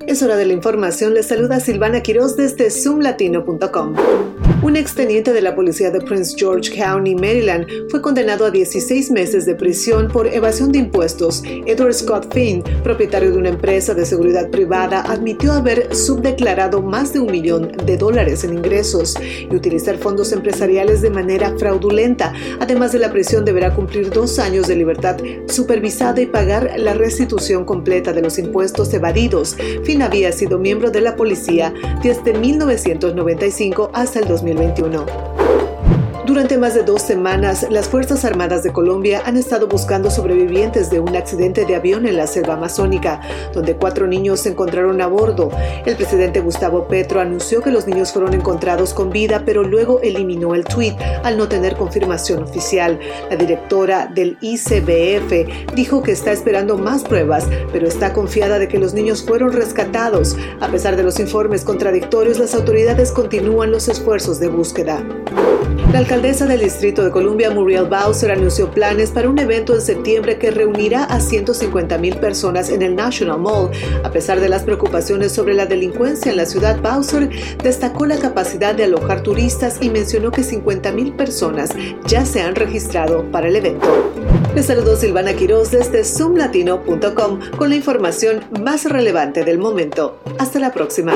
Es hora de la información. Les saluda Silvana Quiroz desde zoomlatino.com. Un exteniente de la policía de Prince George County, Maryland, fue condenado a 16 meses de prisión por evasión de impuestos. Edward Scott Finn, propietario de una empresa de seguridad privada, admitió haber subdeclarado más de un millón de dólares en ingresos y utilizar fondos empresariales de manera fraudulenta. Además de la prisión, deberá cumplir dos años de libertad supervisada y pagar la restitución completa de los impuestos evadidos. Finn había sido miembro de la policía desde 1995 hasta el 2000. 2021. Durante más de dos semanas, las Fuerzas Armadas de Colombia han estado buscando sobrevivientes de un accidente de avión en la selva amazónica, donde cuatro niños se encontraron a bordo. El presidente Gustavo Petro anunció que los niños fueron encontrados con vida, pero luego eliminó el tuit al no tener confirmación oficial. La directora del ICBF dijo que está esperando más pruebas, pero está confiada de que los niños fueron rescatados. A pesar de los informes contradictorios, las autoridades continúan los esfuerzos de búsqueda. La alcaldesa del Distrito de Columbia, Muriel Bowser, anunció planes para un evento en septiembre que reunirá a 150 mil personas en el National Mall. A pesar de las preocupaciones sobre la delincuencia en la ciudad, Bowser destacó la capacidad de alojar turistas y mencionó que 50 mil personas ya se han registrado para el evento. Les saludo Silvana Quiroz desde zoomlatino.com con la información más relevante del momento. Hasta la próxima.